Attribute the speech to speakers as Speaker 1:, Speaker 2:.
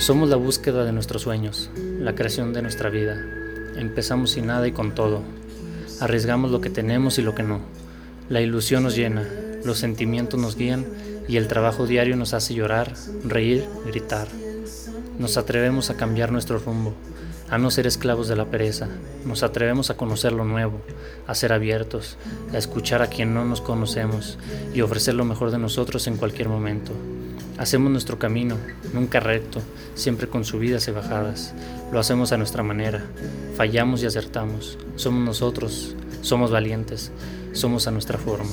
Speaker 1: Somos la búsqueda de nuestros sueños, la creación de nuestra vida. Empezamos sin nada y con todo. Arriesgamos lo que tenemos y lo que no. La ilusión nos llena, los sentimientos nos guían y el trabajo diario nos hace llorar, reír, gritar. Nos atrevemos a cambiar nuestro rumbo, a no ser esclavos de la pereza. Nos atrevemos a conocer lo nuevo, a ser abiertos, a escuchar a quien no nos conocemos y ofrecer lo mejor de nosotros en cualquier momento. Hacemos nuestro camino, nunca recto, siempre con subidas y bajadas. Lo hacemos a nuestra manera, fallamos y acertamos. Somos nosotros, somos valientes, somos a nuestra forma.